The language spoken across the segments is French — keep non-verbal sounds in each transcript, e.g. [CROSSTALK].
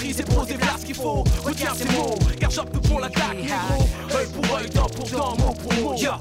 flow, maîtriser, poser, ce qu'il faut. Retiens ces mots, car j'opte pour l'attaque, négro Œil pour œil, dent pour dent, mot pour mot. Yeah.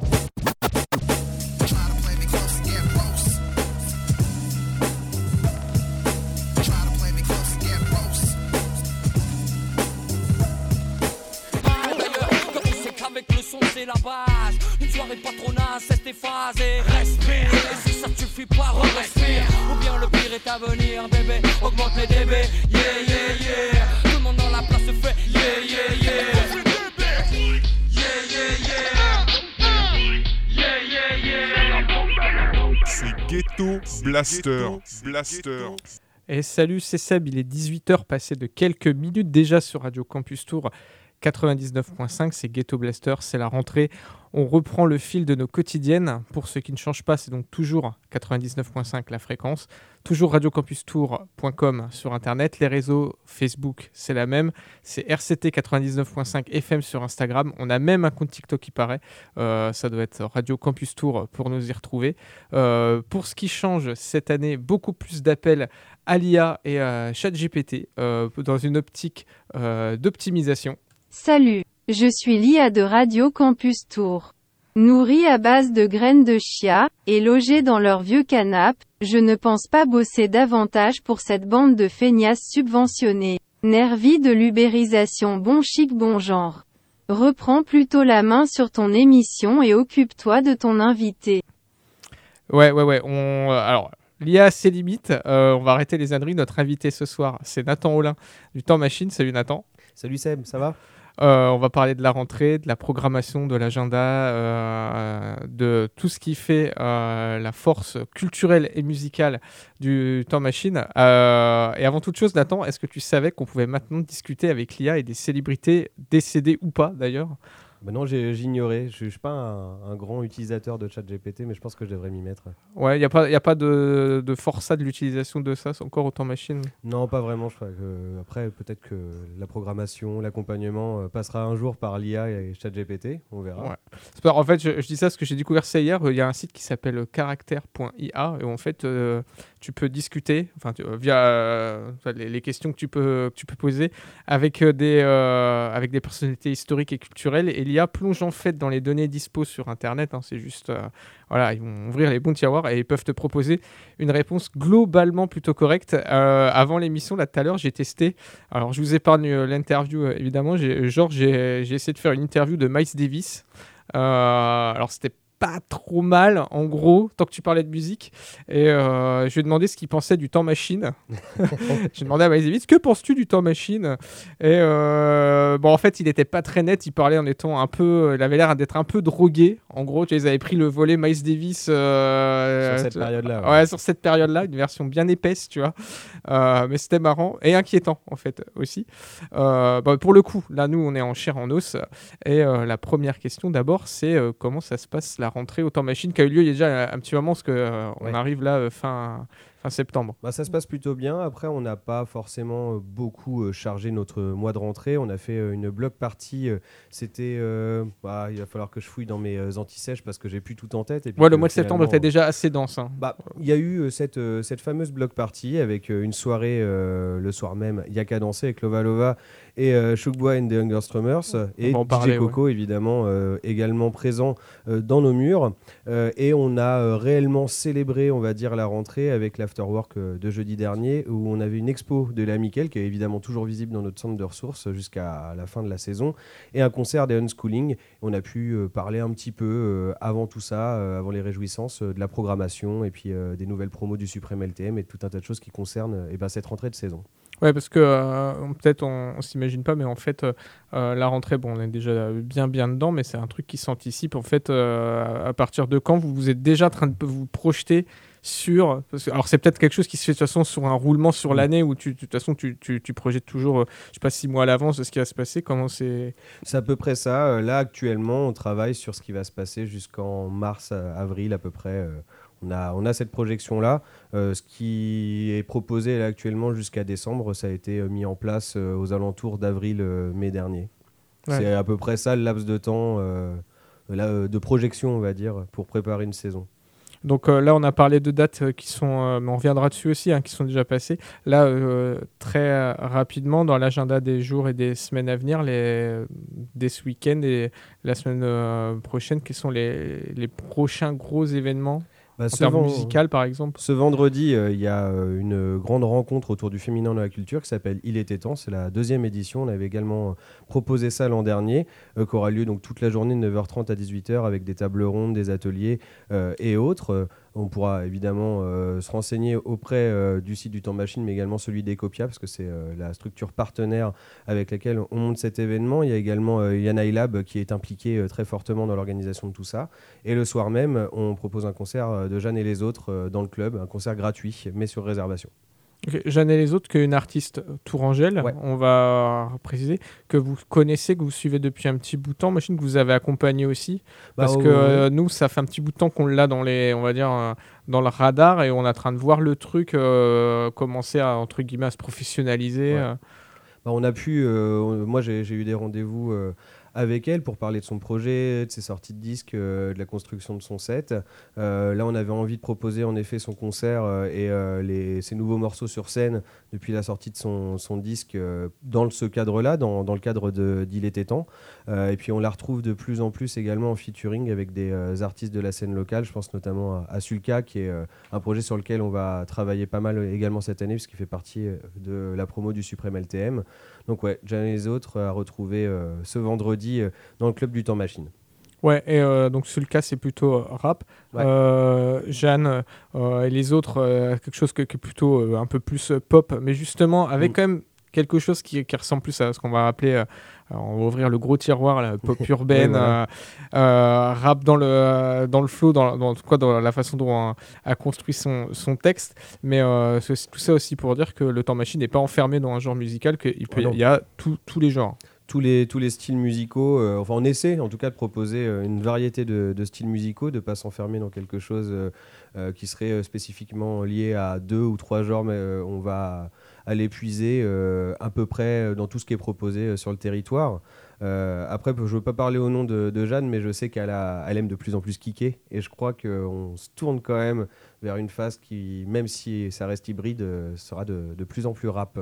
Blaster. Blaster. Et salut, c'est Seb, il est 18h passé de quelques minutes déjà sur Radio Campus Tour 99.5, c'est Ghetto Blaster, c'est la rentrée. On reprend le fil de nos quotidiennes. Pour ceux qui ne changent pas, c'est donc toujours 99.5 la fréquence, toujours radiocampustour.com sur internet, les réseaux Facebook, c'est la même, c'est RCT 99.5 FM sur Instagram. On a même un compte TikTok qui paraît, Euh, ça doit être Radio Campus Tour pour nous y retrouver. Euh, pour ce qui change cette année, beaucoup plus d'appels à l'IA et à ChatGPT euh, dans une optique d'optimisation. Salut, je suis l'IA de Radio Campus Tour. Nourrie à base de graines de chia, et logée dans leur vieux canap', je ne pense pas bosser davantage pour cette bande de feignasses subventionnés. Nervis de l'ubérisation bon chic bon genre. Reprends plutôt la main sur ton émission et occupe-toi de ton invité. Ouais, ouais, ouais. On, euh, alors, l'IA a ses limites. Euh, on va arrêter les âneries. Notre invité ce soir, c'est Nathan Olin du Temps Machine. Salut Nathan. Salut Seb, ça va? On va parler de la rentrée, de la programmation, de l'agenda, euh, de tout ce qui fait euh, la force culturelle et musicale du Temps Machine. Euh, et avant toute chose, Nathan, est-ce que tu savais qu'on pouvait maintenant discuter avec l'IA et des célébrités décédées ou pas d'ailleurs? Bah Non, j'ignorais. Je ne suis pas un, un grand utilisateur de ChatGPT, mais je pense que je devrais m'y mettre. Ouais, il n'y a pas, y a pas de, de forçat de l'utilisation de ça, encore au Temps Machine. Non, pas vraiment. Je crois que après, peut-être que la programmation, l'accompagnement euh, passera un jour par l'IA et ChatGPT. On verra. Ouais. C'est pas- en fait, je, je dis ça parce que j'ai découvert ça hier. Il y a un site qui s'appelle caractère.ia et en fait, euh, tu peux discuter enfin, tu- via euh, les, questions que tu peux, tu peux poser avec, euh, des, euh, avec des personnalités historiques et culturelles. Et l'IA plonge en fait dans les données dispo sur Internet. hein. c'est juste, euh, voilà, ils vont ouvrir les bons tiroirs et ils peuvent te proposer une réponse globalement plutôt correcte. Euh, avant l'émission, là tout à l'heure, j'ai testé. Alors, je vous épargne euh, l'interview euh, évidemment. J'ai, genre, j'ai, essayé de faire une interview de Miles Davis. Euh, alors c'était pas trop mal en gros tant que tu parlais de musique. Et euh, je lui ai demandé ce qu'il pensait du temps machine. [LAUGHS] [LAUGHS] J'ai demandé à Miles Davis que penses-tu du temps machine? Et euh, bon en fait il était pas très net il parlait en étant un peu il avait l'air d'être un peu drogué. En gros tu ils avaient pris le volet Miles Davis euh, Sur cette période-là, ouais. ouais. sur cette période là une version bien épaisse tu vois. Mais c'était marrant et inquiétant en fait aussi. Bah, pour le coup là nous on est en chair en os. Et la première question d'abord, c'est comment ça se passe la rentrée au temps machine qui a eu lieu il y a déjà un petit moment parce que euh, Ouais. arrive là euh, fin fin septembre. Bah, ça se passe plutôt bien. Après, on n'a pas forcément euh, beaucoup euh, chargé notre mois de rentrée. On a fait une block party. euh, C'était. euh, bah, il va falloir que je fouille dans mes anti-sèches parce que j'ai plus tout en tête. Et puis Ouais, le mois de septembre était déjà assez dense. hein. Bah, il y a eu cette, cette fameuse block party avec une soirée le soir même, Yaka dansé avec Lova Lova et euh, Shugbois and the Hunger Strummers et DJ parler, Coco évidemment euh, également présent euh, dans nos murs. Euh, et on a réellement célébré on va dire la rentrée avec l'afterwork de jeudi dernier où on avait une expo de la qui est évidemment toujours visible dans notre centre de ressources jusqu'à la fin de la saison et un concert des Unschooling. On a pu parler un petit peu avant tout ça, avant les réjouissances, de la programmation et puis des nouvelles promos du Suprême LTM et tout un tas de choses qui concernent eh ben, cette rentrée de saison. Ouais, parce que euh, peut-être on, on s'imagine pas, mais en fait, euh, euh, la rentrée, bon, on est déjà bien bien dedans, mais c'est un truc qui s'anticipe. En fait, euh, à partir de quand vous, vous êtes déjà en train de vous projeter sur. parce que- alors, c'est peut-être quelque chose qui se fait de toute façon sur un roulement sur Mm. l'année où tu, de toute façon tu, tu, tu projettes toujours, euh, je sais pas, six mois à l'avance de ce qui va se passer. Comment c'est. C'est à peu près ça. Euh, Là, actuellement, on travaille sur ce qui va se passer jusqu'en mars, avril à peu près. Euh, On a, on a cette projection-là. Euh, ce qui est proposé là, actuellement jusqu'à décembre, ça a été euh, mis en place euh, aux alentours d'avril-mai dernier. Ouais. C'est à peu près ça le laps de temps là, de projection, on va dire, pour préparer une saison. Donc euh, là, on a parlé de dates euh, qui sont, euh, mais on reviendra dessus aussi, hein, qui sont déjà passées. Là, très rapidement, dans l'agenda des jours et des semaines à venir, les, dès ce week-end et la semaine prochaine, quels sont les, les prochains gros événements? Bah, en termes musical, par exemple Ce vendredi, euh, il y a euh, une grande rencontre autour du féminin dans la culture qui s'appelle Il était temps. C'est la deuxième édition. On avait également euh, proposé ça l'an dernier, euh, qui aura lieu donc toute la journée de 9h30 à 18h avec des tables rondes, des ateliers euh, et autres. On pourra évidemment euh, se renseigner auprès euh, du site du Temps Machine, mais également celui d'Ecopia, parce que c'est euh, la structure partenaire avec laquelle on monte cet événement. Il y a également euh, Yana Lab qui est impliqué très fortement dans l'organisation de tout ça. Et le soir même, on propose un concert de Jeanne et les autres dans le club, un concert gratuit, mais sur réservation. Ok, Jeanne et les autres, qu'une artiste tourangelle, Ouais. on va préciser, que vous connaissez, que vous suivez depuis un petit bout de temps, machine que vous avez accompagné aussi. Parce Bah, que euh, nous, ça fait un petit bout de temps qu'on l'a dans les, on va dire, euh, dans le radar et on est en train de voir le truc euh, commencer à entre guillemets à se professionnaliser. Ouais. Bah, on a pu, moi j'ai eu des rendez-vous avec elle pour parler de son projet, de ses sorties de disques, euh, de la construction de son set. Euh, là, on avait envie de proposer en effet son concert euh, et les, ses nouveaux morceaux sur scène depuis la sortie de son, son disque dans ce cadre-là, dans, dans le cadre d'Il était temps. Et puis on la retrouve de plus en plus également en featuring avec des artistes de la scène locale. Je pense notamment à, à Sulka, qui est un projet sur lequel on va travailler pas mal également cette année, puisqu'il fait partie de la promo du Suprême LTM. Donc ouais, Jeanne et les autres à retrouver euh, ce vendredi euh, dans le club du Temps Machine. Ouais, et euh, donc sur le cas, c'est plutôt euh, rap. Ouais. Euh, Jeanne euh, et les autres, euh, quelque chose que, que plutôt euh, un peu plus euh, pop, mais justement avec Mm. quand même quelque chose qui, qui ressemble plus à ce qu'on va appeler, euh, alors, on va ouvrir le gros tiroir, la pop [LAUGHS] urbaine, voilà. euh, euh, rap dans le, dans le flow, dans, dans, en tout cas dans la façon dont on a construit son, son texte. Mais euh, tout ça aussi pour dire que le temps machine n'est pas enfermé dans un genre musical, qu'il peut- Ah il y a tout- tous les genres. Tous les, tous les styles musicaux, euh, enfin on essaie en tout cas de proposer euh, une variété de, styles musicaux, de ne pas s'enfermer dans quelque chose euh, qui serait spécifiquement lié à deux ou trois genres, mais on va aller puiser à peu près dans tout ce qui est proposé sur le territoire. Après, je ne veux pas parler au nom de, Jeanne, mais je sais qu'elle elle aime de plus en plus kicker, et je crois qu'on se tourne quand même vers une phase qui, même si ça reste hybride, sera de, de plus en plus rap.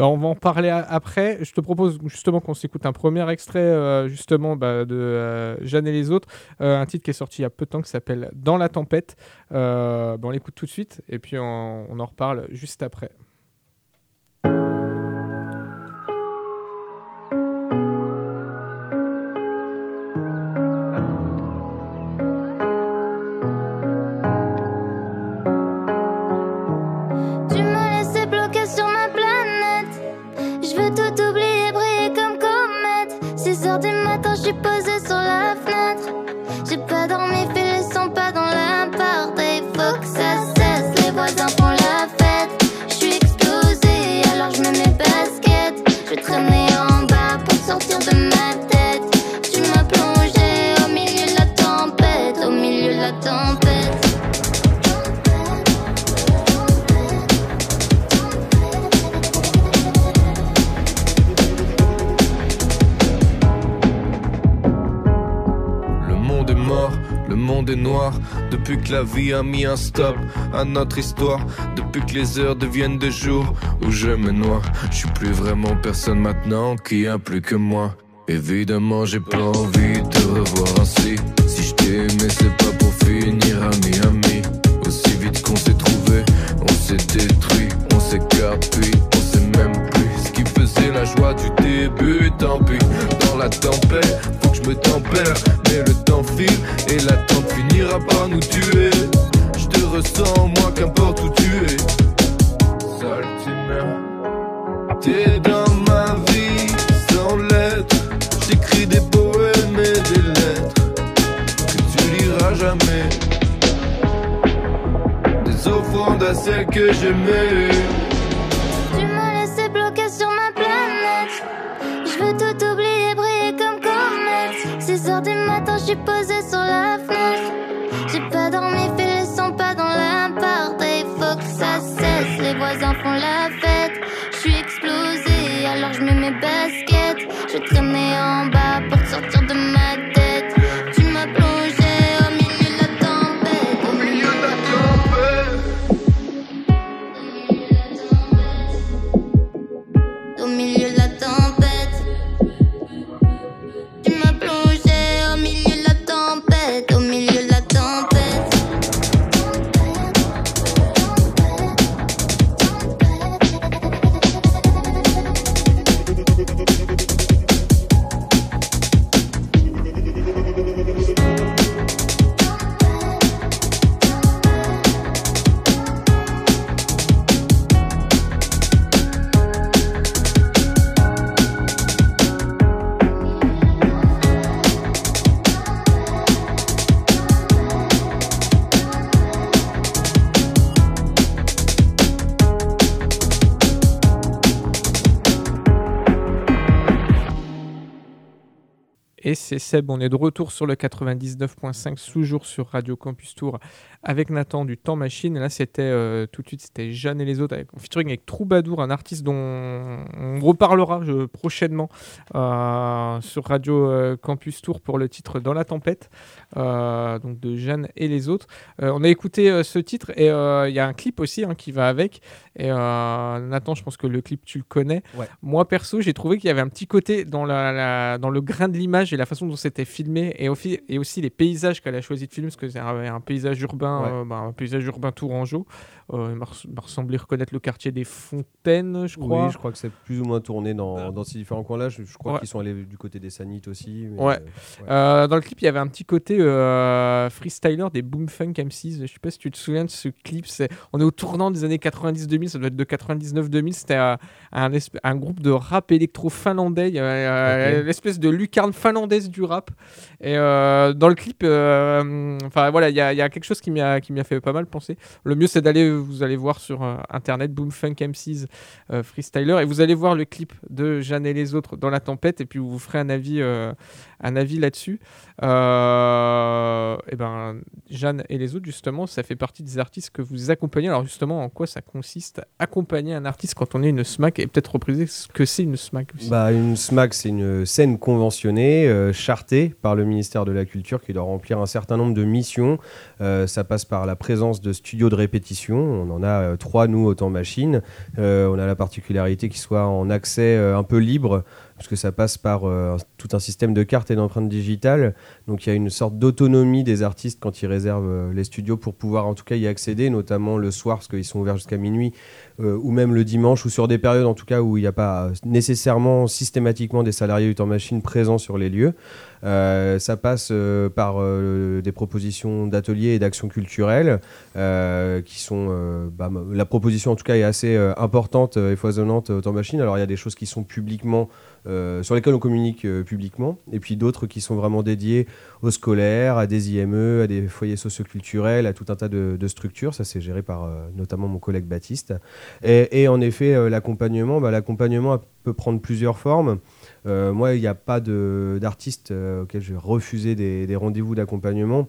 Bah, on va en parler après. Je te propose justement qu'on s'écoute un premier extrait euh, justement bah, de euh, Jeanne et les autres, Euh, un titre qui est sorti il y a peu de temps qui s'appelle Dans la tempête. Bah, on l'écoute tout de suite et puis on en reparle juste après. La vie a mis un stop à notre histoire. Depuis que les heures deviennent des jours où je me noie. Je suis plus vraiment personne maintenant qui a plus que moi. Évidemment, j'ai pas envie de revoir ainsi. Si je t'ai aimé, c'est pas pour finir ami ami. Aussi vite qu'on s'est trouvé, on s'est détruit, on s'écarte puis on sait même plus faisait la joie du début. Tant pis, dans la tempête, faut que je me tempère. Mais le temps file et l'attente finira par nous tuer. Je te ressens, moi, qu'importe où tu es. Saltimère. T'es dans ma vie sans lettres. J'écris des poèmes et des lettres que tu liras jamais. Des s'offrant à celle que j'aimais. Je posée sur la fenêtre. On est de retour sur le 99.5, toujours sur Radio Campus Tour, avec Nathan du Temps Machine. Là, c'était euh, tout de suite, c'était Jeanne et les autres, avec, featuring avec Troubadour, un artiste dont on reparlera je- prochainement euh, sur Radio euh, Campus Tour pour le titre Dans la tempête, euh, donc de Jeanne et les autres. Euh, on a écouté euh, ce titre et euh, il y a un clip aussi hein, qui va avec. Et euh, Nathan, je pense que le clip, tu le connais. Ouais. Moi, perso, j'ai trouvé qu'il y avait un petit côté dans, la, la- dans le grain de l'image et la façon dont c'était filmé, et, au fi- et aussi les paysages qu'elle a choisi de filmer, parce que c'est un, un paysage urbain, Ouais. euh, bah, un paysage urbain tourangeau. Euh, il m'a res- m'a ressemblé reconnaître le quartier des Fontaines, je crois. Oui, je crois que c'est plus ou moins tourné dans, dans ces différents coins-là. Je, je crois Ouais. qu'ils sont allés du côté des Sanites aussi. mais, Ouais. euh, ouais. Euh, dans le clip, il y avait un petit côté euh, freestyler des Boom Funk M6. Je sais pas si tu te souviens de ce clip. C'est, on est au tournant des années 90-2000, ça doit être de 99-2000. C'était euh, un, un groupe de rap électro finlandais. Il y avait euh, Ok. l'espèce de lucarne finlandaise du rap. Et euh, dans le clip, euh, enfin voilà, il y, a- y a quelque chose qui m'y a, qui m'y a fait pas mal penser. Le mieux, c'est d'aller, vous allez voir sur euh, internet Boom Funk M6 euh, freestyler et vous allez voir le clip de Jeanne et les autres dans la tempête et puis vous ferez un avis, euh, un avis là-dessus. Euh, et ben Jeanne et les autres justement, ça fait partie des artistes que vous accompagnez. Alors justement, en quoi ça consiste accompagner un artiste quand on est une SMAC et peut-être repriser ce que c'est une SMAC. Bah, une SMAC, c'est une scène conventionnée, euh, chartée par le ministère de la Culture qui doit remplir un certain nombre de missions. Euh, ça passe par la présence de studios de répétition. On en a trois, nous, au temps machine. On a la particularité qu'ils soient en accès un peu libre, parce que ça passe par euh, tout un système de cartes et d'empreintes digitales. Donc il y a une sorte d'autonomie des artistes quand ils réservent euh, les studios pour pouvoir en tout cas y accéder, notamment le soir, parce qu'ils sont ouverts jusqu'à minuit, euh, ou même le dimanche, ou sur des périodes en tout cas où il n'y a pas nécessairement systématiquement des salariés du temps machine présents sur les lieux. Ça passe par des propositions d'ateliers et d'actions culturelles qui sont. bah, la proposition en tout cas est assez importante et foisonnante au temps machine. Alors il y a des choses qui sont publiquement. Euh, sur lesquelles on communique euh, publiquement, et puis d'autres qui sont vraiment dédiées aux scolaires, à des IME, à des foyers socioculturels, à tout un tas de, structures. Ça, c'est géré par euh, notamment mon collègue Baptiste. Et, en effet, l'accompagnement, bah, l'accompagnement peut prendre plusieurs formes. Moi, il n'y a pas d'artiste auquel je vais refuser des rendez-vous d'accompagnement.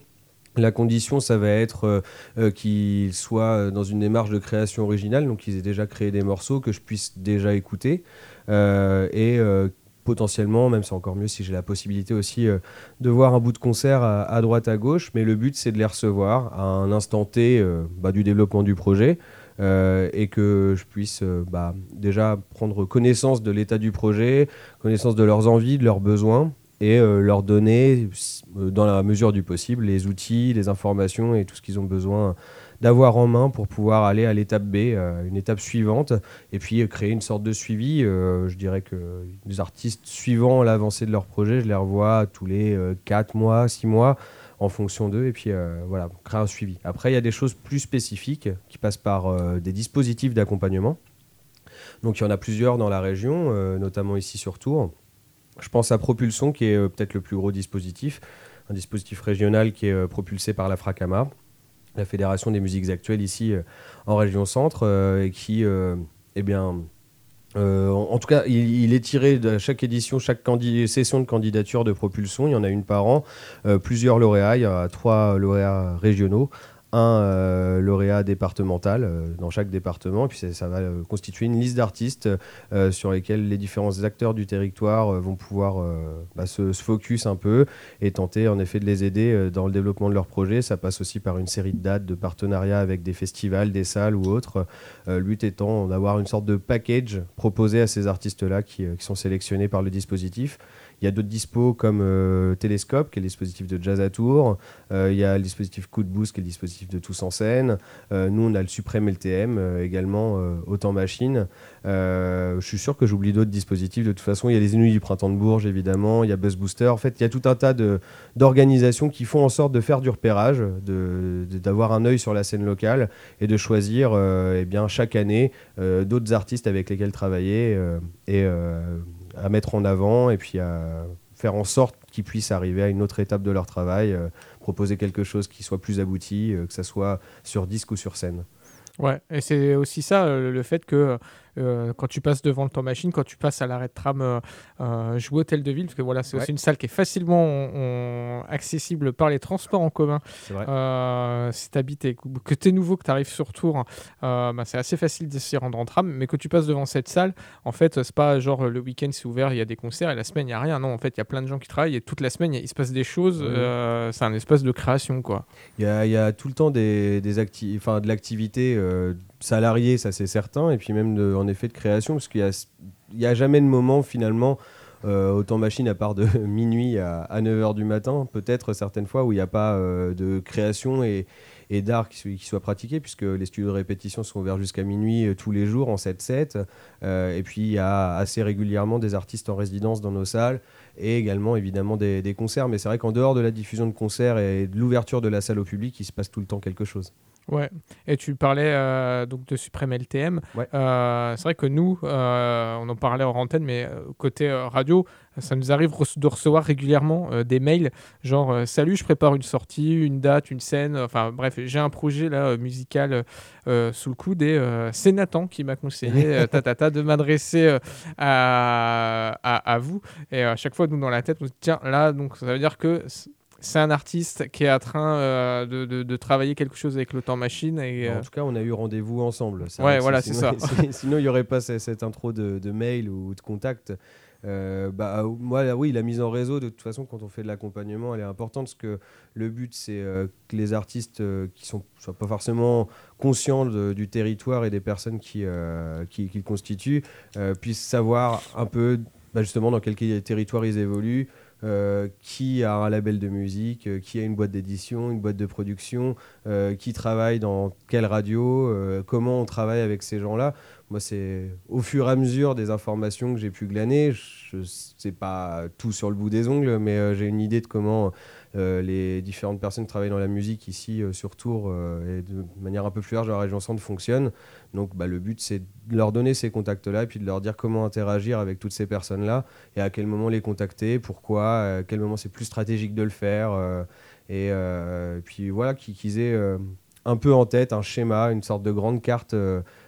La condition, ça va être euh, euh, qu'ils soient dans une démarche de création originale, donc qu'ils aient déjà créé des morceaux que je puisse déjà écouter. Euh, et euh, potentiellement, même c'est encore mieux si j'ai la possibilité aussi euh, de voir un bout de concert à, droite, à gauche. Mais le but, c'est de les recevoir à un instant T euh, bah, du développement du projet. euh, et que je puisse euh, bah, déjà prendre connaissance de l'état du projet, connaissance de leurs envies, de leurs besoins, et euh, leur donner, euh, dans la mesure du possible, les outils, les informations et tout ce qu'ils ont besoin d'avoir en main pour pouvoir aller à l'étape B, euh, une étape suivante, et puis créer une sorte de suivi. Je dirais que les artistes suivant l'avancée de leur projet, je les revois tous les 4 mois, 6 mois, en fonction d'eux, et puis voilà, créer un suivi. Après, il y a des choses plus spécifiques qui passent par des dispositifs d'accompagnement. Donc il y en a plusieurs dans la région, notamment ici sur Tours. Je pense à Propulsion, qui est euh, peut-être le plus gros dispositif, un dispositif régional qui est euh, propulsé par la Fracama, la Fédération des musiques actuelles ici en région centre, et qui, eh bien, en, tout cas, il, est tiré de chaque édition, chaque session de candidature de propulsion. Il y en a une par an, plusieurs lauréats. Il y a trois lauréats régionaux, un euh, lauréat départemental euh, dans chaque département, puis ça, va euh, constituer une liste d'artistes sur lesquels les différents acteurs du territoire vont pouvoir bah, se, focus un peu et tenter en effet de les aider dans le développement de leurs projets. Ça passe aussi par une série de dates, de partenariats avec des festivals, des salles ou autres. but étant d'avoir une sorte de package proposé à ces artistes-là qui sont sélectionnés par le dispositif. Il y a d'autres dispos comme euh, Télescope, qui est le dispositif de Jazz à Tour. Euh, il y a le dispositif Coup de Boost, qui est le dispositif de Tous en scène. Euh, nous, on a le Suprême LTM également, Autant Machine. je suis sûr que j'oublie d'autres dispositifs. De toute façon, il y a les Inuits du Printemps de Bourges, évidemment. Il y a Buzz Booster. En fait, il y a tout un tas d'organisations qui font en sorte de faire du repérage, d'avoir de, un œil sur la scène locale et de choisir eh bien, chaque année d'autres artistes avec lesquels travailler. et à mettre en avant et puis à faire en sorte qu'ils puissent arriver à une autre étape de leur travail, euh, proposer quelque chose qui soit plus abouti, euh, que ce soit sur disque ou sur scène. Ouais, et c'est aussi ça, euh, le fait que euh, quand tu passes devant le temps machine, quand tu passes à l'arrêt de tram euh, euh jouer Hôtel de Ville, parce que voilà, c'est aussi une salle qui est facilement accessible par les transports en commun. Euh, si tu habites et que tu es nouveau, que tu arrives sur Tours, bah, c'est assez facile de s'y rendre en tram, mais que tu passes devant cette salle, en fait, c'est pas genre le week-end c'est ouvert, il y a des concerts et la semaine il n'y a rien. Non, en fait, il y a plein de gens qui travaillent et toute la semaine il se passe des choses. c'est un espace de création, quoi. Il y a, y a, tout le temps des, des de l'activité salarié, ça c'est certain, et puis même en effet de création, parce qu'il n'y a, jamais de moment finalement, euh, autant machine à part de [LAUGHS] minuit à, 9h du matin, peut-être certaines fois où il n'y a pas euh, de création et, d'art qui, qui, soit pratiqué, puisque les studios de répétition sont ouverts jusqu'à minuit euh, tous les jours en 7-7, et puis il y a assez régulièrement des artistes en résidence dans nos salles, et également évidemment des, des concerts, mais c'est vrai qu'en dehors de la diffusion de concerts et de l'ouverture de la salle au public, il se passe tout le temps quelque chose. Ouais, et tu parlais euh, donc de Supreme LTM. Euh, c'est vrai que nous, euh, on en parlait en antenne, mais côté radio, ça nous arrive de recevoir régulièrement des mails genre Salut, je prépare une sortie, une date, une scène. Enfin bref, j'ai un projet là musical sous le coude et c'est Nathan qui m'a conseillé ta, de m'adresser à, à, à, vous. Et à chaque fois, nous dans la tête, on se dit Tiens, là, donc ça veut dire que c'est un artiste qui est en train euh, de, travailler quelque chose avec le temps machine. Et, En euh, tout cas, on a eu rendez-vous ensemble. ouais, voilà, c'est ça. [LAUGHS] sinon, il n'y aurait pas cette, intro de, mail ou de contact. Euh, bah, moi, oui, la mise en réseau, de toute façon, quand on fait de l'accompagnement, elle est importante parce que le but, c'est que les artistes qui sont soient pas forcément conscients du territoire et des personnes qui, qui, le constituent puissent savoir un peu bah, justement dans quel territoire ils évoluent, euh, qui a un label de musique, euh, qui a une boîte d'édition, une boîte de production, euh, qui travaille dans quelle radio, comment on travaille avec ces gens-là. Moi, c'est au fur et à mesure des informations que j'ai pu glaner. Je sais pas tout sur le bout des ongles, mais j'ai une idée de comment les différentes personnes qui travaillent dans la musique ici euh, sur Tours euh, et de manière un peu plus large dans la région centre fonctionnent. Donc bah, le but c'est de leur donner ces contacts-là et puis de leur dire comment interagir avec toutes ces personnes-là et à quel moment les contacter, pourquoi, à quel moment c'est plus stratégique de le faire. Et, puis voilà, qu'ils aient un peu en tête un schéma, une sorte de grande carte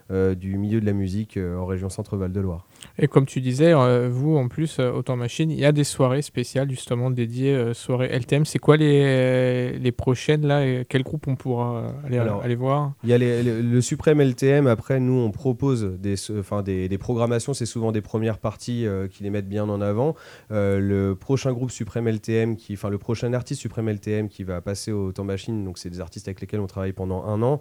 du milieu de la musique en région Centre-Val de Loire. Et comme tu disais, euh, vous en plus, euh, Autant Machine, il y a des soirées spéciales justement dédiées euh, soirées LTM. C'est quoi les, les prochaines là et Quel groupe on pourra aller, aller voir? Il y a le, Suprême LTM. Après, nous, on propose des, enfin, des, des programmations. C'est souvent des premières parties qui les mettent bien en avant. le prochain groupe Suprême LTM, qui, enfin le prochain artiste Suprême LTM qui va passer au Autant Machine, donc c'est des artistes avec lesquels on travaille pendant un an.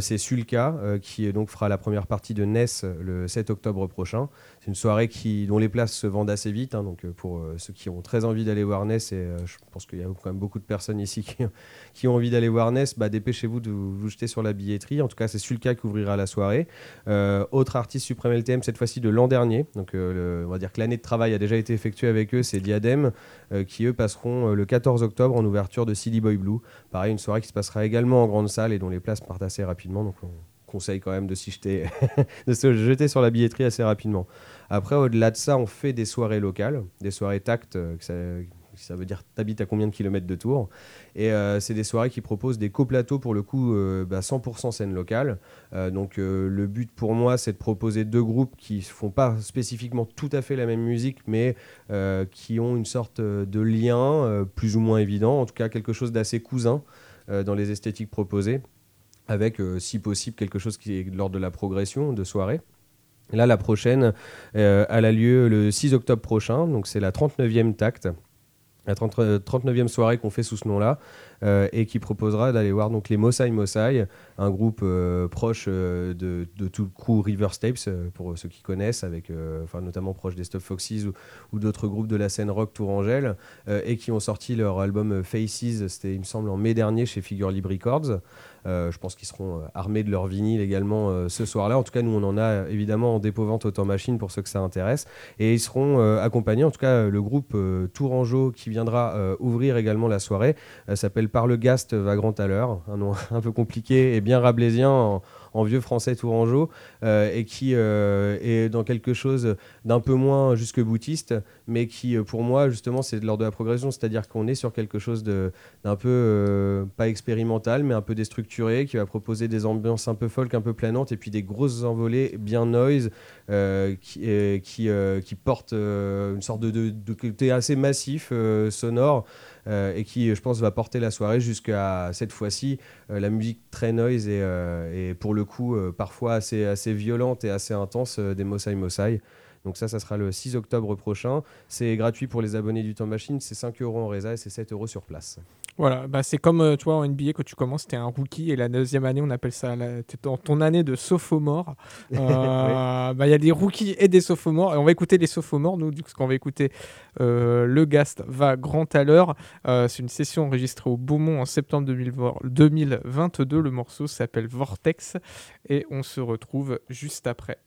c'est Sulka qui donc fera la première partie de NES le 7 octobre prochain. C'est une soirée qui, dont les places se vendent assez vite. Hein, donc euh, pour euh, ceux qui ont très envie d'aller voir Ness, et euh, je pense qu'il y a quand même beaucoup de personnes ici qui, [LAUGHS] qui ont envie d'aller voir Ness, bah, dépêchez-vous de vous, jeter sur la billetterie. En tout cas, c'est Sulka qui ouvrira la soirée. autre artiste suprême LTM, cette fois-ci de l'an dernier. Donc on va dire que l'année de travail a déjà été effectuée avec eux. C'est Diadem qui, eux, passeront le 14 octobre en ouverture de Silly Boy Blue. Pareil, une soirée qui se passera également en grande salle et dont les places partent assez rapidement. Donc on conseille quand même de jeter, [LAUGHS] de se jeter sur la billetterie assez rapidement. Après, au-delà de ça, on fait des soirées locales, des soirées tact, euh, ça veut dire t'habites à combien de kilomètres de Tours. Et euh, c'est des soirées qui proposent des coplateaux pour le coup euh, bah, 100% scène locale. Donc le but pour moi c'est de proposer deux groupes qui ne font pas spécifiquement tout à fait la même musique mais qui ont une sorte de lien plus ou moins évident, en tout cas quelque chose d'assez cousin dans les esthétiques proposées, avec si possible quelque chose qui est l'ordre de la progression de soirée. Là, la prochaine, euh, elle a lieu le 6 octobre prochain, donc c'est la 39e tacte, la 30 39e soirée qu'on fait sous ce nom-là, euh, et qui proposera d'aller voir donc les Mosai Mosai, un groupe euh, proche euh, de, tout le crew River Stapes, euh, pour ceux qui connaissent, avec, euh, notamment proche des Stop Foxes ou, d'autres groupes de la scène rock Tourangelle, euh, et qui ont sorti leur album euh, Faces, c'était il me semble en mai dernier chez Figure Libre Records. Euh, je pense qu'ils seront euh, armés de leur vinyle également euh, ce soir-là. En tout cas, nous, on en a évidemment en dépôt-vente autant machine pour ceux que ça intéresse. Et ils seront accompagnés, en tout cas, le groupe Tourangeau qui viendra ouvrir également la soirée s'appelle Par le Gast Vagrant à l'heure, un nom [LAUGHS] un peu compliqué et bien rablaisien en, en vieux français tourangeau, euh, et qui euh, est dans quelque chose d'un peu moins jusque boutiste, mais qui, euh, pour moi, justement, c'est de l'ordre de la progression, c'est-à-dire qu'on est sur quelque chose d'un peu, pas expérimental, mais un peu déstructuré, qui va proposer des ambiances un peu folk, un peu planantes, et puis des grosses envolées bien noise, qui, qui, qui portent une sorte de, de- de côté assez massif, sonore, et qui, je pense, va porter la soirée jusqu'à cette fois-ci euh, la musique très noise et, euh, et pour le coup euh, parfois assez, assez violente et assez intense euh, des Mosai Mosai. Donc ça, ça sera le 6 octobre prochain. C'est gratuit pour les abonnés du Temps Machine, c'est 5 euros en résa et c'est 7 euros sur place. Voilà, bah c'est comme euh, tu vois en NBA quand tu commences, t'es un rookie et la deuxième année on appelle ça, la- t'es dans ton année de sophomore. [LAUGHS] Euh, bah, Il y a des rookies et des sophomores et on va écouter les sophomores nous, parce qu'on va écouter euh, Le Gast va grand à l'heure. Euh, c'est une session enregistrée au Beaumont en septembre 2020 2022. Le morceau s'appelle Vortex et on se retrouve juste après.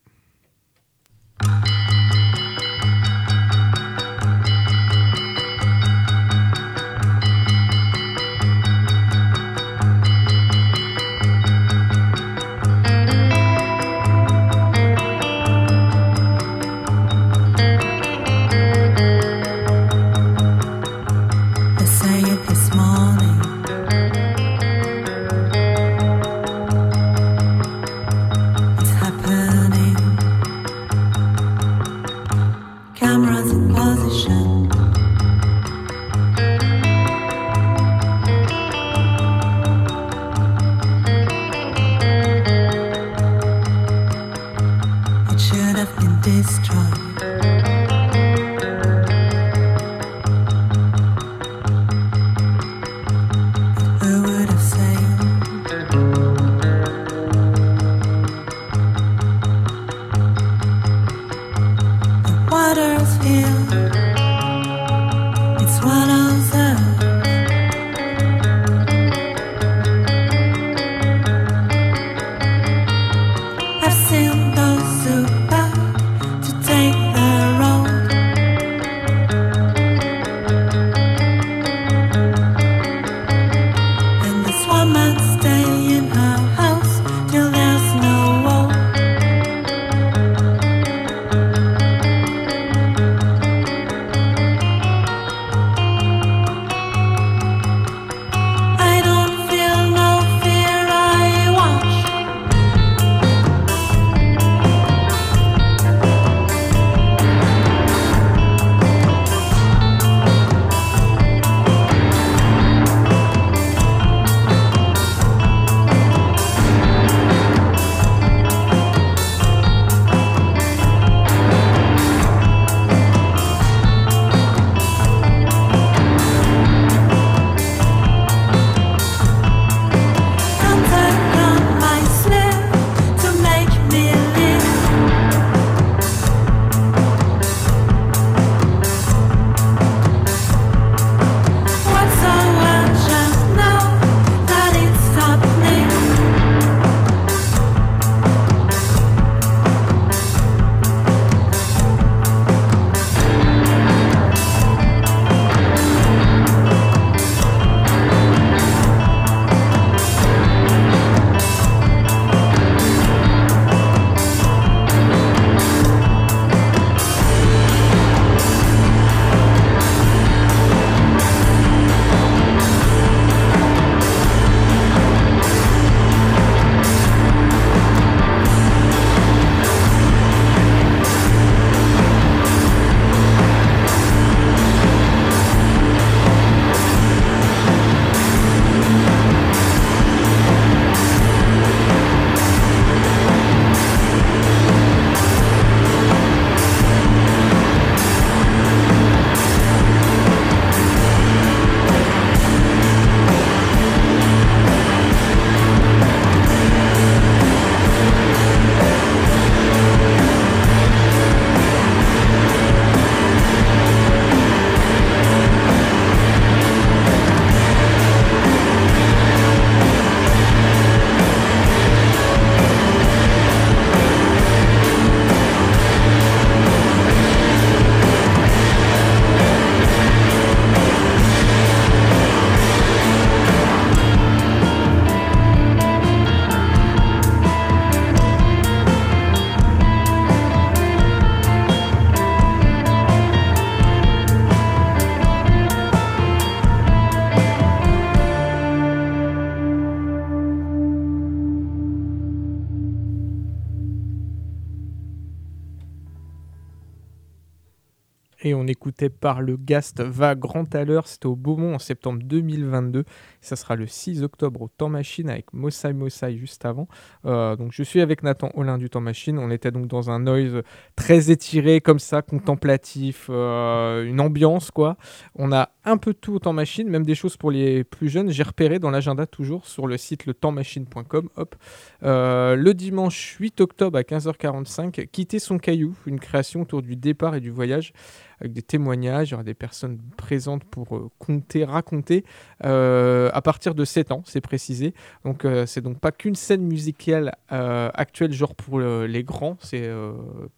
On écoutait par le Gast Va Grand à l'heure. C'était au Beaumont en septembre 2022. Ça sera le 6 octobre au Temps Machine avec Mossai Mossai juste avant. Euh, donc je suis avec Nathan Olin du Temps Machine. On était donc dans un noise très étiré comme ça, contemplatif, euh, une ambiance quoi. On a un peu tout au Temps Machine, même des choses pour les plus jeunes. J'ai repéré dans l'agenda toujours sur le site letempsmachine.com. Hop. Euh, le dimanche 8 octobre à 15h45, Quitter son caillou, une création autour du départ et du voyage avec des témoignages, il y aura des personnes présentes pour euh, compter, raconter, euh, à partir de 7 ans, c'est précisé. Donc euh, c'est donc pas qu'une scène musicale actuelle, genre pour le- les grands, c'est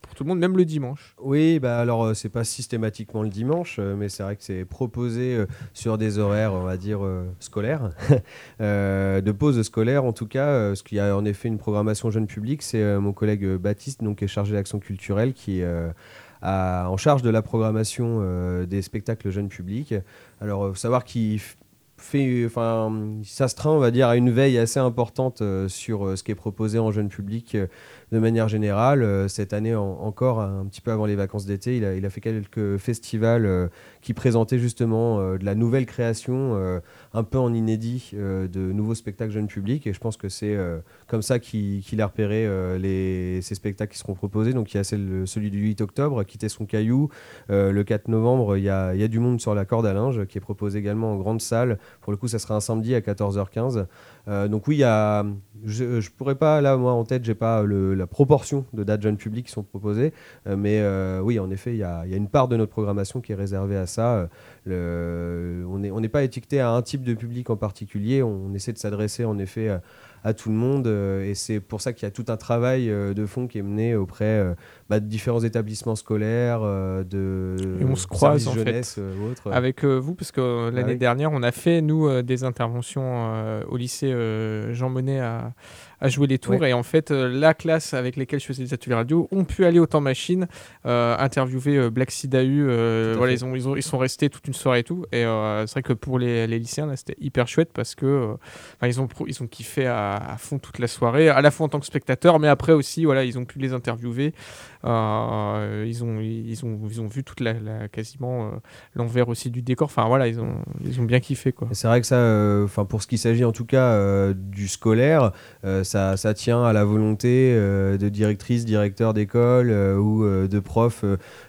pour tout le monde, même le dimanche. Oui, bah alors c'est pas systématiquement le dimanche, mais c'est vrai que c'est proposé sur des horaires, on va dire scolaires, [LAUGHS] de pause scolaire en tout cas, parce qu'il y a en effet une programmation jeune public. C'est mon collègue Baptiste, donc qui est chargé d'action culturelle, qui en charge de la programmation euh, des spectacles jeunes publics. Alors, faut savoir qu'il fait, enfin, s'astreint, on va dire, à une veille assez importante euh, sur euh, ce qui est proposé en jeune public euh, de manière générale. Euh, cette année en- encore, un petit peu avant les vacances d'été, il a, fait quelques festivals euh, qui présentaient justement euh, de la nouvelle création, un peu en inédit, de nouveaux spectacles jeunes publics. Et je pense que c'est comme ça qu'il a repéré les, ces spectacles qui seront proposés. Donc il y a celui du 8 octobre, Quitter son caillou. Le 4 novembre, il y, a, il y a du monde sur la corde à linge, qui est proposé également en grande salle. Pour le coup, ça sera un samedi à 14h15. Euh, donc oui, je, je pourrais pas là moi en tête, j'ai pas le- la proportion de dates jeunes publics qui sont proposées, euh, mais euh, oui, en effet, il y a, une part de notre programmation qui est réservée à ça. On n'est on pas étiqueté à un type de public en particulier. On, essaie de s'adresser en effet à, tout le monde, euh, et c'est pour ça qu'il y a tout un travail euh, de fond qui est mené auprès euh, bah, de différents établissements scolaires, de Et on se croise, en jeunesse ou autres. Avec vous, parce que l'année oui. dernière, on a fait, nous, des interventions au lycée Jean Monnet à, à jouer les tours. Ouais. Et en fait, euh, la classe avec lesquelles je faisais des ateliers radio ont pu aller au temps machine, euh, interviewer euh, Black Sidahu. voilà, ils, ont, ils, ont, ils sont restés toute une soirée et tout. Et c'est vrai que pour les, les lycéens, c'était hyper chouette parce que ils, ont, ils ont kiffé à, à fond toute la soirée, à la fois en tant que spectateurs, mais après aussi, voilà, ils ont pu les interviewer. Euh, ils, ont, ils, ont, ils ont vu toute la, quasiment euh, l'envers aussi du décor. Enfin voilà, ils ont, ils ont bien kiffé C'est vrai que ça, euh, pour ce qui s'agit en tout cas du scolaire, ça, ça tient à la volonté de directrices, directeurs d'école ou de profs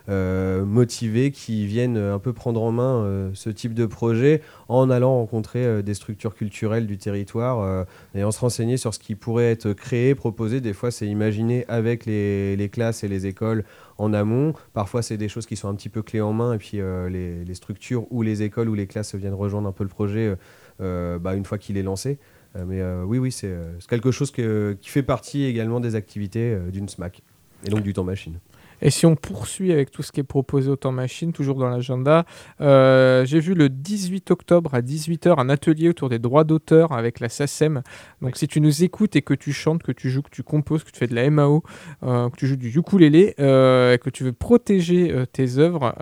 motivés qui viennent un peu prendre en main ce type de projet en allant rencontrer des structures culturelles du territoire et en se renseigner sur ce qui pourrait être créé, proposé. Des fois, c'est imaginer avec les classes et les écoles en amont. Parfois, c'est des choses qui sont un petit peu clés en main et puis euh, les, structures ou les écoles ou les classes viennent rejoindre un peu le projet euh, euh, bah, une fois qu'il est lancé. Mais oui, oui, c'est quelque chose qui fait partie également des activités d'une SMAC et donc du temps machine. Et si on poursuit avec tout ce qui est proposé au temps machine, toujours dans l'agenda, euh, j'ai vu le 18 octobre à 18h un atelier autour des droits d'auteur avec la SACEM. Donc si tu nous écoutes et que tu chantes, que tu joues, que tu composes, que tu fais de la MAO, euh, que tu joues du ukulélé, euh, et que tu veux protéger tes œuvres,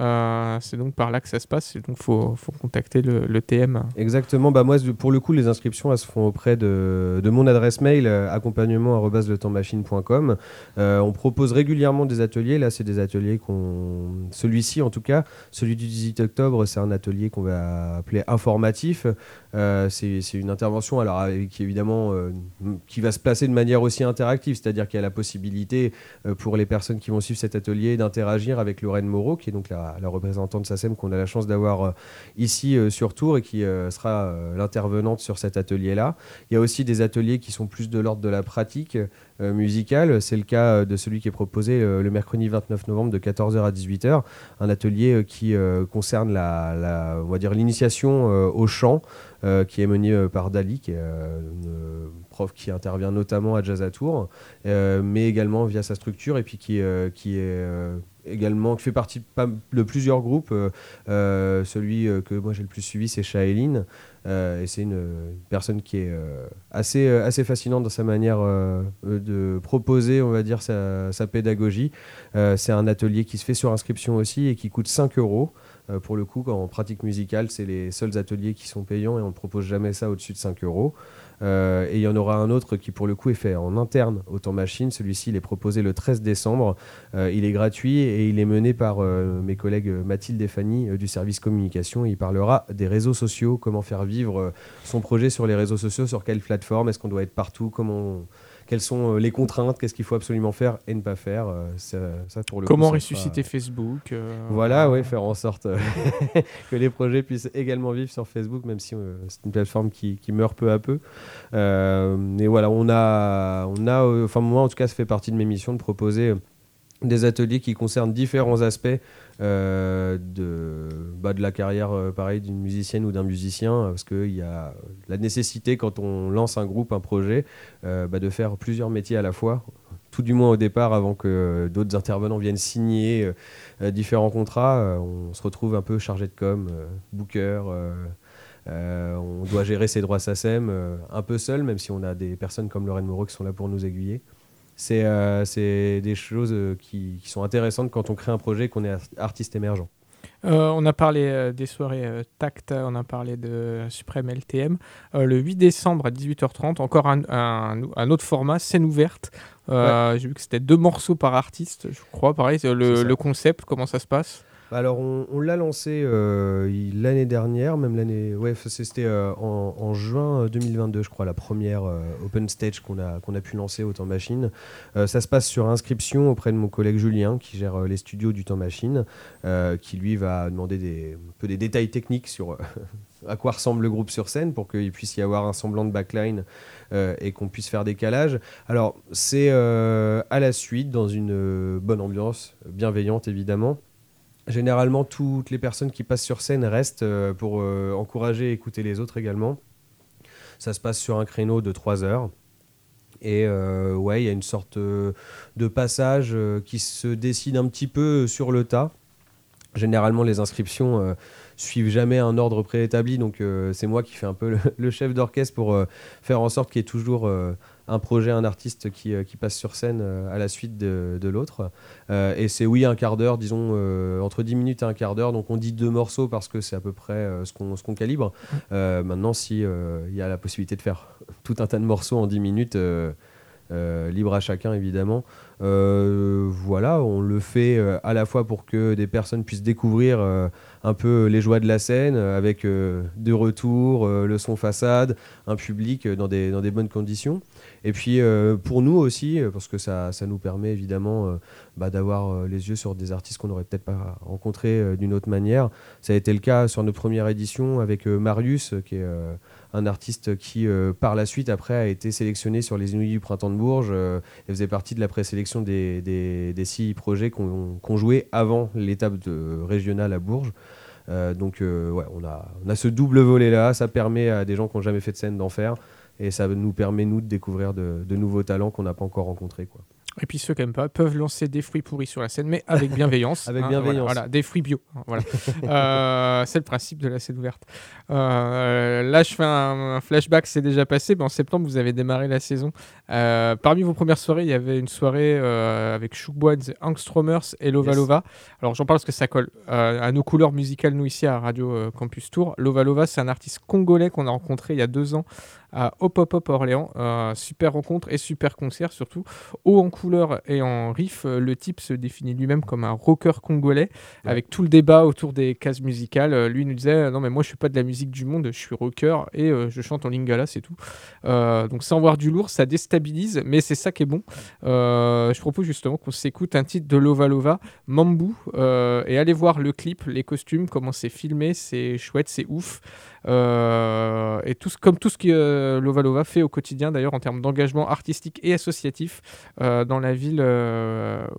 c'est donc par là que ça se passe. Et donc il faut, faut contacter le, TM. Exactement. Bah moi, pour le coup, les inscriptions, elles se font auprès de, de mon adresse mail. Euh, on propose régulièrement des ateliers. Là, c'est des ateliers qu'on, celui-ci en tout cas, celui du 18 octobre, c'est un atelier qu'on va appeler informatif. Euh, c'est, une intervention, alors avec- évidemment, euh, qui va se placer de manière aussi interactive, c'est-à-dire qu'il y a la possibilité euh, pour les personnes qui vont suivre cet atelier d'interagir avec Lorraine Moreau, qui est donc la, la représentante SACEM qu'on a la chance d'avoir ici sur Tours et qui sera l'intervenante sur cet atelier-là. Il y a aussi des ateliers qui sont plus de l'ordre de la pratique musicale. C'est le cas euh, de celui qui est proposé euh, le mercredi 29 novembre de 14h à 18h, un atelier euh, qui euh, concerne la, la- l'initiation euh, au chant. Euh, qui est mené euh, par Dali, qui est euh, une prof qui intervient notamment à Jazz à Tours, mais également via sa structure, et puis qui, qui est également qui fait partie de, plusieurs groupes. celui que moi j'ai le plus suivi, c'est Shaeline. Et c'est une, personne qui est assez, assez fascinante dans sa manière de proposer, on va dire, sa, sa pédagogie. C'est un atelier qui se fait sur inscription aussi et qui coûte 5 euros. Euh, pour le coup, en pratique musicale, c'est les seuls ateliers qui sont payants et on ne propose jamais ça au-dessus de 5 euros. Euh, et il y en aura un autre qui, pour le coup, est fait en interne au temps machine. Celui-ci, il est proposé le 13 décembre. Euh, il est gratuit et il est mené par mes collègues Mathilde et Fanny du service communication. Il parlera des réseaux sociaux, comment faire vivre son projet sur les réseaux sociaux, sur quelle plateforme, est-ce qu'on doit être partout, comment, quelles sont euh, les contraintes, qu'est-ce qu'il faut absolument faire et ne pas faire. euh, ça, ça, pour le Comment ressusciter Facebook euh, voilà, ouais, faire en sorte [LAUGHS] que les projets puissent également vivre sur Facebook, même si euh, c'est une plateforme qui, qui meurt peu à peu. Euh, mais voilà, on a, on a, enfin moi en tout cas, ça fait partie de mes missions de proposer des ateliers qui concernent différents aspects euh, de, bah, de la carrière, euh, pareil, d'une musicienne ou d'un musicien, euh, parce qu'il y a la nécessité quand on lance un groupe, un projet, bah, de faire plusieurs métiers à la fois tout du moins au départ, avant que d'autres intervenants viennent signer différents contrats, on se retrouve un peu chargé de com, booker, on doit gérer ses droits SACEM un peu seul, même si on a des personnes comme Lorraine Moreau qui sont là pour nous aiguiller. C'est euh, des choses euh, qui, qui sont intéressantes quand on crée un projet et qu'on est ar- artiste émergent. Euh, on a parlé euh, des soirées euh, Tact, on a parlé de Suprême LTM. Le 8 décembre à 18h30, encore un, un- un autre format, scène ouverte. J'ai vu que c'était deux morceaux par artiste, je crois. Pareil, le concept, comment ça se passe? Alors, on, l'a lancé euh, l'année dernière, même l'année. Ouais, c'était euh, en, juin euh, 2022, je crois, la première euh, open stage qu'on a, a pu lancer au Temps Machine. Euh, ça se passe sur inscription auprès de mon collègue Julien, qui gère euh, les studios du Temps Machine, euh, qui lui va demander un peu des détails techniques sur. euh, [LAUGHS] à quoi ressemble le groupe sur scène pour qu'il puisse y avoir un semblant de backline euh, et qu'on puisse faire des calages. Alors, c'est euh, à la suite, dans une euh, bonne ambiance, bienveillante évidemment. Généralement, toutes les personnes qui passent sur scène restent euh, pour euh, encourager et écouter les autres également. Ça se passe sur un créneau de 3 heures. Et euh, ouais, il y a une sorte de passage qui se décide un petit peu sur le tas. Généralement, les inscriptions suivent jamais un ordre préétabli, donc c'est moi qui fais un peu le, [LAUGHS] le chef d'orchestre pour faire en sorte qu'il y ait toujours un projet, un artiste qui, euh, qui passe sur scène euh, à la suite de, de l'autre. Euh, et c'est oui, un quart d'heure, disons euh, entre 10 minutes et un quart d'heure, donc on dit deux morceaux parce que c'est à peu près euh, ce qu'on ce qu'on calibre. Euh, maintenant, si euh, il y a la possibilité de faire [LAUGHS] tout un tas de morceaux en 10 minutes, libre à chacun évidemment. Voilà, on le fait à la fois pour que des personnes puissent découvrir un peu les joies de la scène, avec euh, de retour, euh, le son façade, un public dans des, dans des bonnes conditions. Et puis euh, pour nous aussi, euh, parce que ça, ça nous permet évidemment euh, bah, d'avoir les yeux sur des artistes qu'on n'aurait peut-être pas rencontrés d'une autre manière. Ça a été le cas sur notre première édition avec Marius, qui est un artiste qui, par la suite, après, a été sélectionné sur les Inouïs du Printemps de Bourges euh, et faisait partie de la présélection des, des, six projets qu'on jouait avant l'étape régionale à Bourges. Donc, ouais, on a, on a ce double volet-là. Ça permet à des gens qui n'ont jamais fait de scène d'en faire. Et ça nous permet, nous, de découvrir de, de nouveaux talents qu'on n'a pas encore rencontrés. Quoi. Et puis ceux qui n'aiment pas peuvent lancer des fruits pourris sur la scène, mais avec bienveillance. [LAUGHS] Avec hein, bienveillance. Voilà, voilà, des fruits bio. hein, Voilà. [LAUGHS] Euh, c'est le principe de la scène ouverte. Euh, là, je fais un, un flashback, c'est déjà passé. mais en septembre, vous avez démarré la saison. Euh, parmi vos premières soirées, il y avait une soirée avec Shookbones, Angstromers et Lova Yes. Lova. Alors, j'en parle parce que ça colle à nos couleurs musicales, nous, ici à Radio Campus Tour. Lova Lova, c'est un artiste congolais qu'on a rencontré il y a deux ans à Hop Hop Hop Orléans. Euh, super rencontre et super concert, surtout haut en couleur et en riff. euh, Le type se définit lui-même comme un rocker congolais, avec tout le débat autour des cases musicales. Euh, Lui nous disait non mais moi je suis pas de la musique du monde, je suis rocker et euh, je chante en lingala, c'est tout. Euh, donc sans voir du lourd, ça déstabilise, mais c'est ça qui est bon. Je propose justement qu'on s'écoute un titre de Lova Lova, Mambu, et allez voir le clip, les costumes, comment c'est filmé, c'est chouette, c'est ouf. Euh, et tout comme tout ce que euh, Lova Lova fait au quotidien, d'ailleurs, en termes d'engagement artistique et associatif euh, dans la ville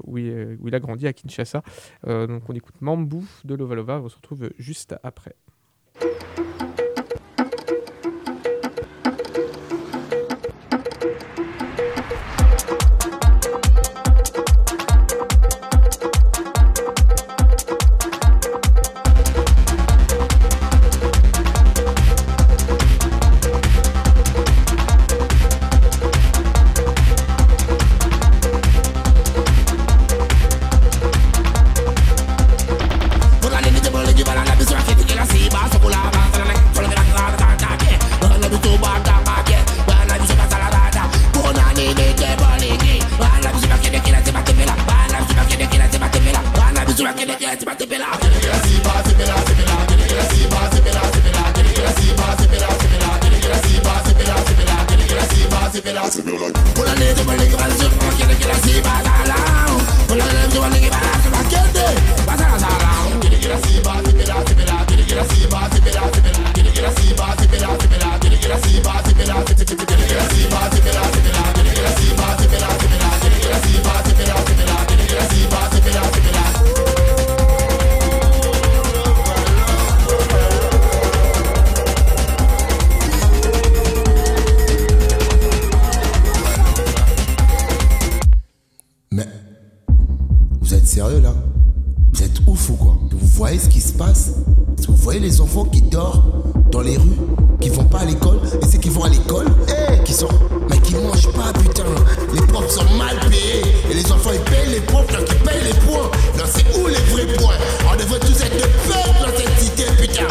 où, il, où il a grandi, à Kinshasa. Donc on écoute Mambu de Lova Lova, on se retrouve juste après. Vous êtes ouf ou quoi? Vous voyez ce qui se passe? Vous voyez les enfants qui dorment dans les rues, qui vont pas à l'école, et ceux qui vont à l'école, eh, qui sont, mais qui mangent pas putain. Les profs sont mal payés et les enfants ils payent les profs, donc ils payent les points. Non c'est où les vrais points? On devrait tous être de peuple dans cette cité putain.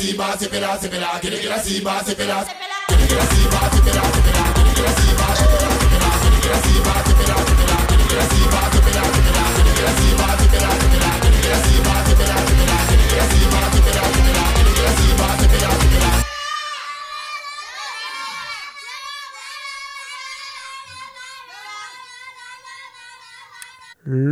See ba, se pela, se pela, quiere que la see ba, se pela, quiere que la si ba.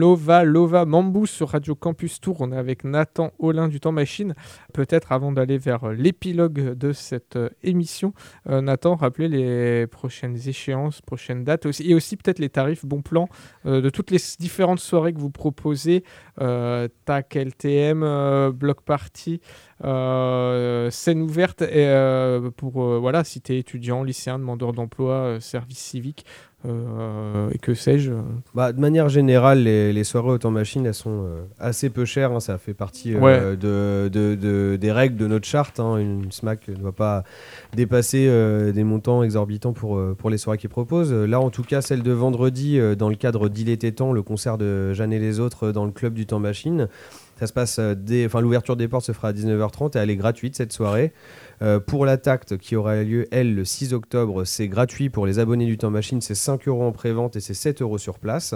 Lova, Lova, Mambou sur Radio Campus Tour. On est avec Nathan Olin du Temps Machine. Peut-être avant d'aller vers l'épilogue de cette euh, émission, euh, Nathan, rappelez les prochaines échéances, prochaines dates et aussi peut-être les tarifs bon plan euh, de toutes les différentes soirées que vous proposez. TAC, LTM, Block Party, scène ouverte pour voilà, si tu es étudiant, lycéen, demandeur d'emploi, service civique euh, et que sais-je. euh, Bah, de manière générale, les, les soirées au temps machine, elles sont euh, assez peu chères. hein, ça fait partie euh, Ouais. de, de- de- des règles de notre charte. hein. Une SMAC ne doit pas dépasser des montants exorbitants pour, pour les soirées qu'ils proposent. Là, en tout cas, celle de vendredi, dans le cadre d'Il était temps, le concert de Jeanne et les autres dans le club du temps machine. Ça se passe dès, enfin l'ouverture des portes se fera à 19h30 et elle est gratuite cette soirée. Euh, pour la tacte qui aura lieu elle le 6 octobre, c'est gratuit pour les abonnés du temps machine, c'est 5 euros en pré-vente et c'est 7 euros sur place.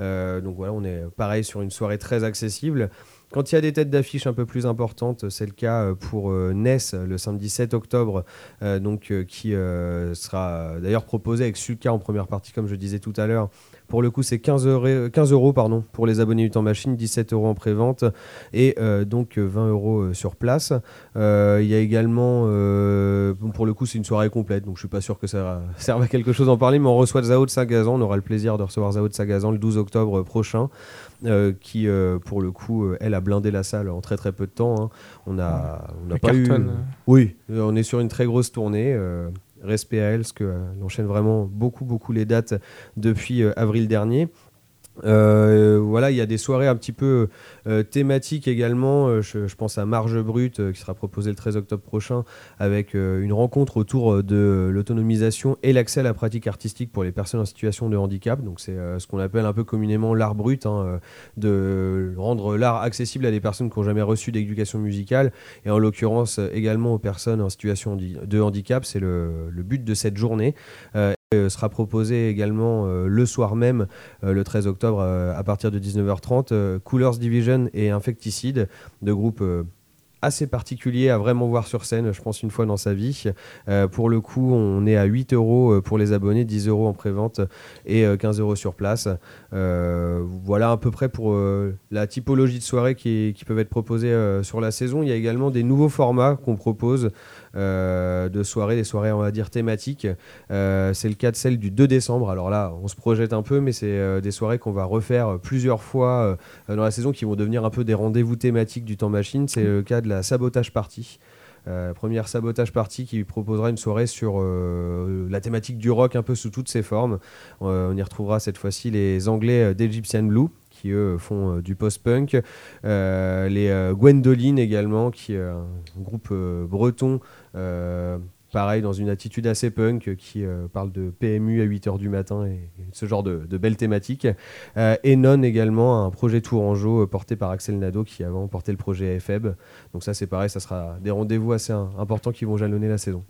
Euh, donc voilà, on est pareil sur une soirée très accessible. Quand il y a des têtes d'affiche un peu plus importantes, c'est le cas euh, pour euh, Ness le samedi 7 octobre, donc, qui sera d'ailleurs proposé avec Sulka en première partie, comme je disais tout à l'heure. Pour le coup, c'est 15 euros, 15 euros pardon, pour les abonnés du temps machine, 17 euros en pré-vente et euh, donc euh, 20 euros euh, sur place. Euh, Il y a également, euh, pour le coup, c'est une soirée complète, donc je suis pas sûr que ça [LAUGHS] serve à quelque chose d'en parler, mais on reçoit Zao de Sagazan. On aura le plaisir de recevoir Zao de Sagazan le 12 octobre prochain, euh, qui, euh, pour le coup, euh, elle a blindé la salle en très très peu de temps. hein. On a, on n'a Elle pas eu. cartonne. Oui, euh, on est sur une très grosse tournée. Euh, respect à elle, parce qu'elle enchaîne vraiment beaucoup, beaucoup les dates depuis euh, avril dernier. Euh, voilà, il y a des soirées un petit peu euh, thématiques également. Euh, je, pense à Marge Brute euh, qui sera proposée le 13 octobre prochain avec une rencontre autour de l'autonomisation et l'accès à la pratique artistique pour les personnes en situation de handicap. Donc c'est ce qu'on appelle un peu communément l'art brut, hein, de rendre l'art accessible à des personnes qui n'ont jamais reçu d'éducation musicale et en l'occurrence également aux personnes en situation de handicap. C'est le, but de cette journée. Euh, sera proposé également le soir même, le 13 octobre, à partir de 19h30, euh, Coolers Division et Infecticide, deux groupes euh, assez particulier à vraiment voir sur scène, je pense, une fois dans sa vie. Euh, pour le coup, on est à 8 euros euh, pour les abonnés, 10 euros en prévente et euh, 15 euros sur place. Voilà à peu près pour la typologie de soirées qui, qui peuvent être proposées sur la saison. Il y a également des nouveaux formats qu'on propose euh, de soirées, des soirées on va dire thématiques. Euh, c'est le cas de celle du 2 décembre. Alors là, on se projette un peu, mais c'est euh, des soirées qu'on va refaire plusieurs fois dans la saison qui vont devenir un peu des rendez-vous thématiques du temps machine. C'est le cas de la sabotage party. Première sabotage party qui proposera une soirée sur la thématique du rock un peu sous toutes ses formes. On y retrouvera cette fois-ci les Anglais d'Egyptian Blue qui eux font euh, du post-punk, Euh, les euh, Gwendoline également qui est un groupe breton pareil dans une attitude assez punk qui parle de PMU à 8h du matin et, ce genre de, belles thématiques. Euh, et Non également, un projet Tourangeau porté par Axel Nadeau qui avant porté le projet FEB. Donc ça c'est pareil, ça sera des rendez-vous assez importants qui vont jalonner la saison.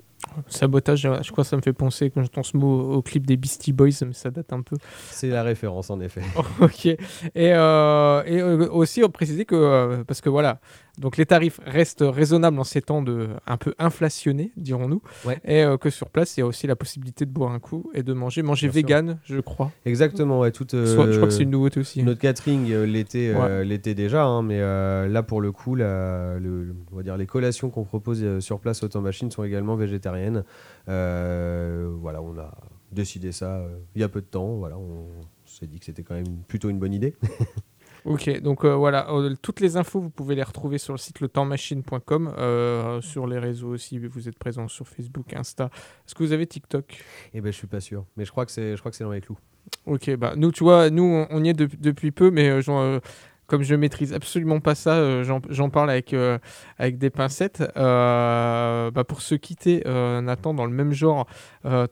Sabotage, je crois que ça me fait penser quand j'entends ce mot au clip des Beastie Boys, mais ça date un peu. C'est la référence en effet. [LAUGHS] ok. Et, euh, et euh, aussi, on précisait que, euh, parce que voilà, donc les tarifs restent raisonnables en ces temps de, un peu inflationnés, dirons-nous. Ouais. Et euh, que sur place, il y a aussi la possibilité de boire un coup et de manger. Manger Bien sûr. vegan, je crois. Exactement, ouais, toute, Soit- je crois que euh, c'est une nouveauté aussi. Notre catering euh, l'était euh, déjà, hein, mais euh, là pour le coup, la- le- on va dire les collations qu'on propose euh, sur place au temps machine sont également végétariennes. Euh, voilà, on a décidé ça euh, il y a peu de temps. Voilà, on s'est dit que c'était quand même plutôt une bonne idée. [LAUGHS] Ok, donc euh, voilà, euh, toutes les infos, vous pouvez les retrouver sur le site letempsmachine.com, euh, sur les réseaux aussi, vous êtes présent sur Facebook, Insta. Est-ce que vous avez TikTok? Eh ben, je suis pas sûr, mais je crois que c'est, je crois que c'est dans les clous. Ok, bah nous, tu vois, nous, on, on y est de- depuis peu, mais euh, j'en, euh, comme je maîtrise absolument pas ça, euh, j'en, parle avec, euh, avec des pincettes. Euh, bah, pour se quitter, Nathan, dans le même genre,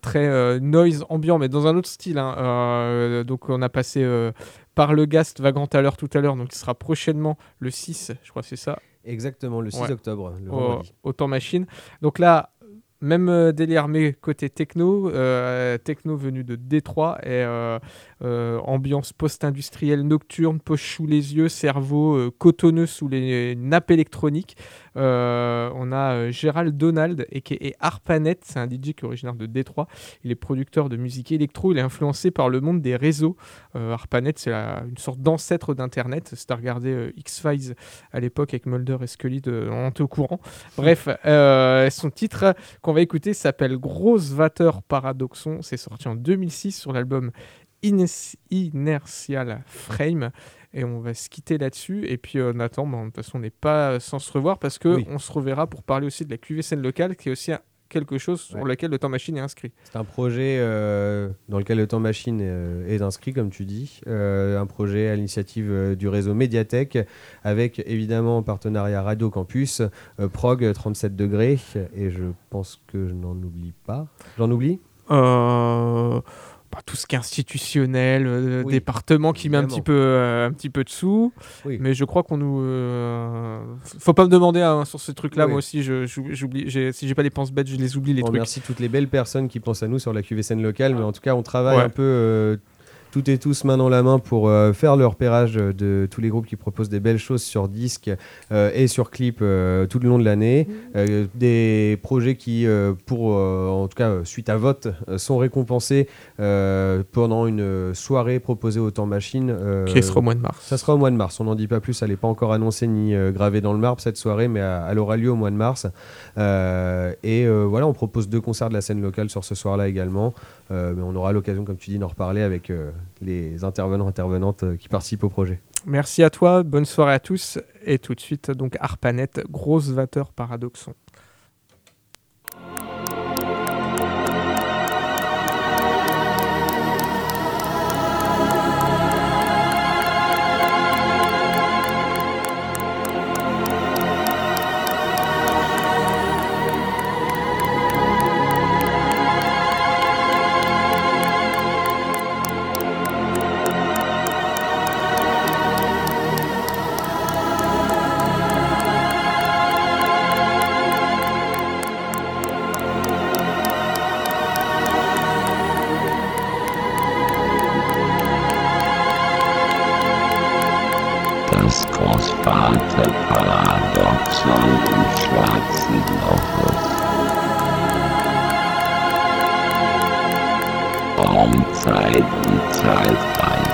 très noise ambiant, mais dans un autre style. hein. Donc, on a passé par le Gast Vagrant à l'heure tout à l'heure, donc il sera prochainement le 6, je crois que c'est ça, Exactement, le 6 Ouais. octobre, le au, vendredi. au temps machine. Donc là, même euh, délire, mais côté techno, euh, techno venu de Détroit euh, ambiance post-industrielle nocturne, poche sous les yeux, cerveau cotonneux sous les nappes électroniques. Euh, on a euh, Gérald Donald et qui Arpanet, c'est un DJ qui est originaire de Détroit. Il est producteur de musique électro, il est influencé par le monde des réseaux. Euh, Arpanet, c'est une sorte d'ancêtre d'Internet. Si t'as regardé euh, X-Files à l'époque avec Mulder et Scully, de, on était au courant. Bref, euh, son titre qu'on va écouter s'appelle Grosse Vater Paradoxon. C'est sorti en 2006 sur l'album Inertial Frame. Et on va se quitter là-dessus. Et puis euh, Nathan, bah, de toute façon, on n'est pas sans se revoir parce que Oui. on se reverra pour parler aussi de la QV scène locale, qui est aussi un- quelque chose sur Ouais. lequel le temps machine est inscrit. C'est un projet euh, dans lequel le temps machine euh, est inscrit, comme tu dis. Euh, un projet à l'initiative euh, du réseau Médiathèque, avec évidemment en partenariat Radio Campus, euh, Prog 37 degrés, et je pense que je n'en oublie pas. J'en oublie? Euh, bah, tout ce qui est institutionnel, euh, Oui, département qui met un petit peu, euh, un petit peu de sous. Oui. Mais je crois qu'on nous. euh, Faut pas me demander hein, sur ces trucs-là. Oui. Moi aussi, je- j'oublie. Si j'ai pas des penses bêtes, je les oublie les On trucs. remercie toutes les belles personnes qui pensent à nous sur la QVCN locale, mais en tout cas, on travaille Ouais. un peu toutes et tous main dans la main pour euh, faire le repérage de tous les groupes qui proposent des belles choses sur disque euh, et sur clip euh, tout le long de l'année. Euh, des projets qui, euh, pour, euh, en tout cas, suite à vote, euh, sont récompensés euh, pendant une soirée proposée au temps machine. euh, Qui sera au mois de mars. ça sera au mois de mars, on n'en dit pas plus, elle n'est pas encore annoncée ni euh, gravée dans le marbre cette soirée, mais elle aura lieu au mois de mars. Euh, et euh, voilà, on propose deux concerts de la scène locale sur ce soir-là également, mais on aura l'occasion, comme tu dis, d'en reparler avec euh, les intervenants, intervenantes euh, qui participent au projet. Merci à toi. Bonne soirée à tous. Et tout de suite, donc Arpanet, grosse vateur paradoxon. die, die.